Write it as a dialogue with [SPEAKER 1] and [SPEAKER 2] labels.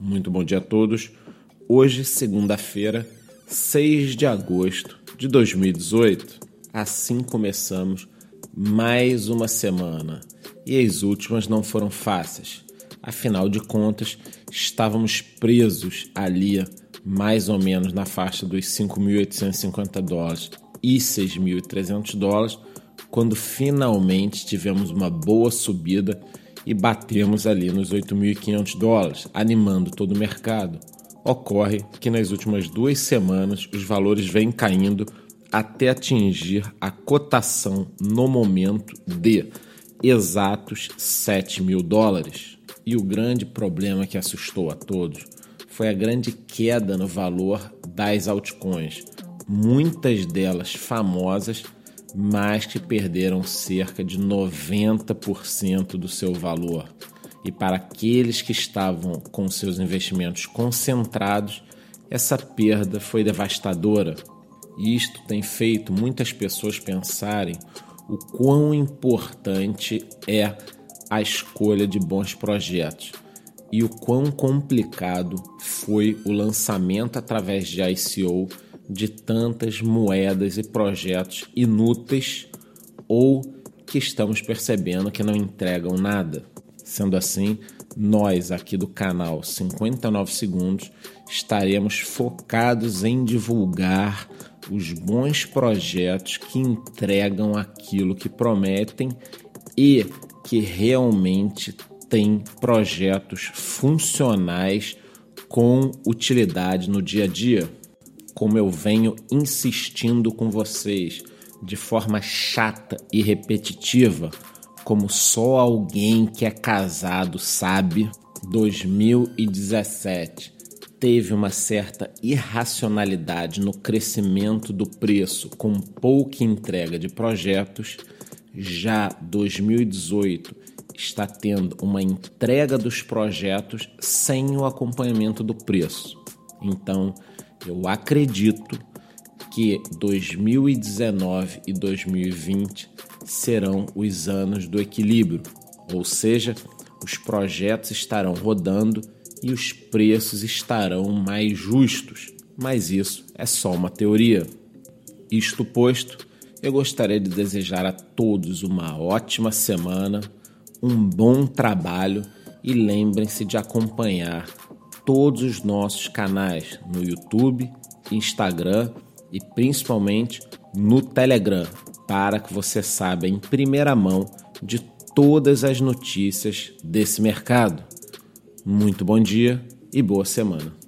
[SPEAKER 1] Muito bom dia a todos. Hoje, segunda-feira, 6 de agosto de 2018. Assim começamos mais uma semana. E as últimas não foram fáceis. Afinal de contas, estávamos presos ali, mais ou menos na faixa dos 5.850 dólares e 6.300 dólares, quando finalmente tivemos uma boa subida e batemos ali nos 8.500 dólares, animando todo o mercado. Ocorre que nas últimas duas semanas os valores vêm caindo até atingir a cotação no momento de exatos 7 mil dólares. E o grande problema que assustou a todos foi a grande queda no valor das altcoins, muitas delas famosas mas que perderam cerca de 90% do seu valor. E para aqueles que estavam com seus investimentos concentrados, essa perda foi devastadora. Isto tem feito muitas pessoas pensarem o quão importante é a escolha de bons projetos e o quão complicado foi o lançamento através de ICO de tantas moedas e projetos inúteis ou que estamos percebendo que não entregam nada. Sendo assim, nós aqui do canal 59 Segundos estaremos focados em divulgar os bons projetos que entregam aquilo que prometem e que realmente têm projetos funcionais com utilidade no dia a dia como eu venho insistindo com vocês de forma chata e repetitiva, como só alguém que é casado sabe, 2017 teve uma certa irracionalidade no crescimento do preço com pouca entrega de projetos. Já 2018 está tendo uma entrega dos projetos sem o acompanhamento do preço. Então, eu acredito que 2019 e 2020 serão os anos do equilíbrio, ou seja, os projetos estarão rodando e os preços estarão mais justos, mas isso é só uma teoria. Isto posto, eu gostaria de desejar a todos uma ótima semana, um bom trabalho e lembrem-se de acompanhar todos os nossos canais no YouTube, Instagram e principalmente no Telegram, para que você saiba em primeira mão de todas as notícias desse mercado. Muito bom dia e boa semana.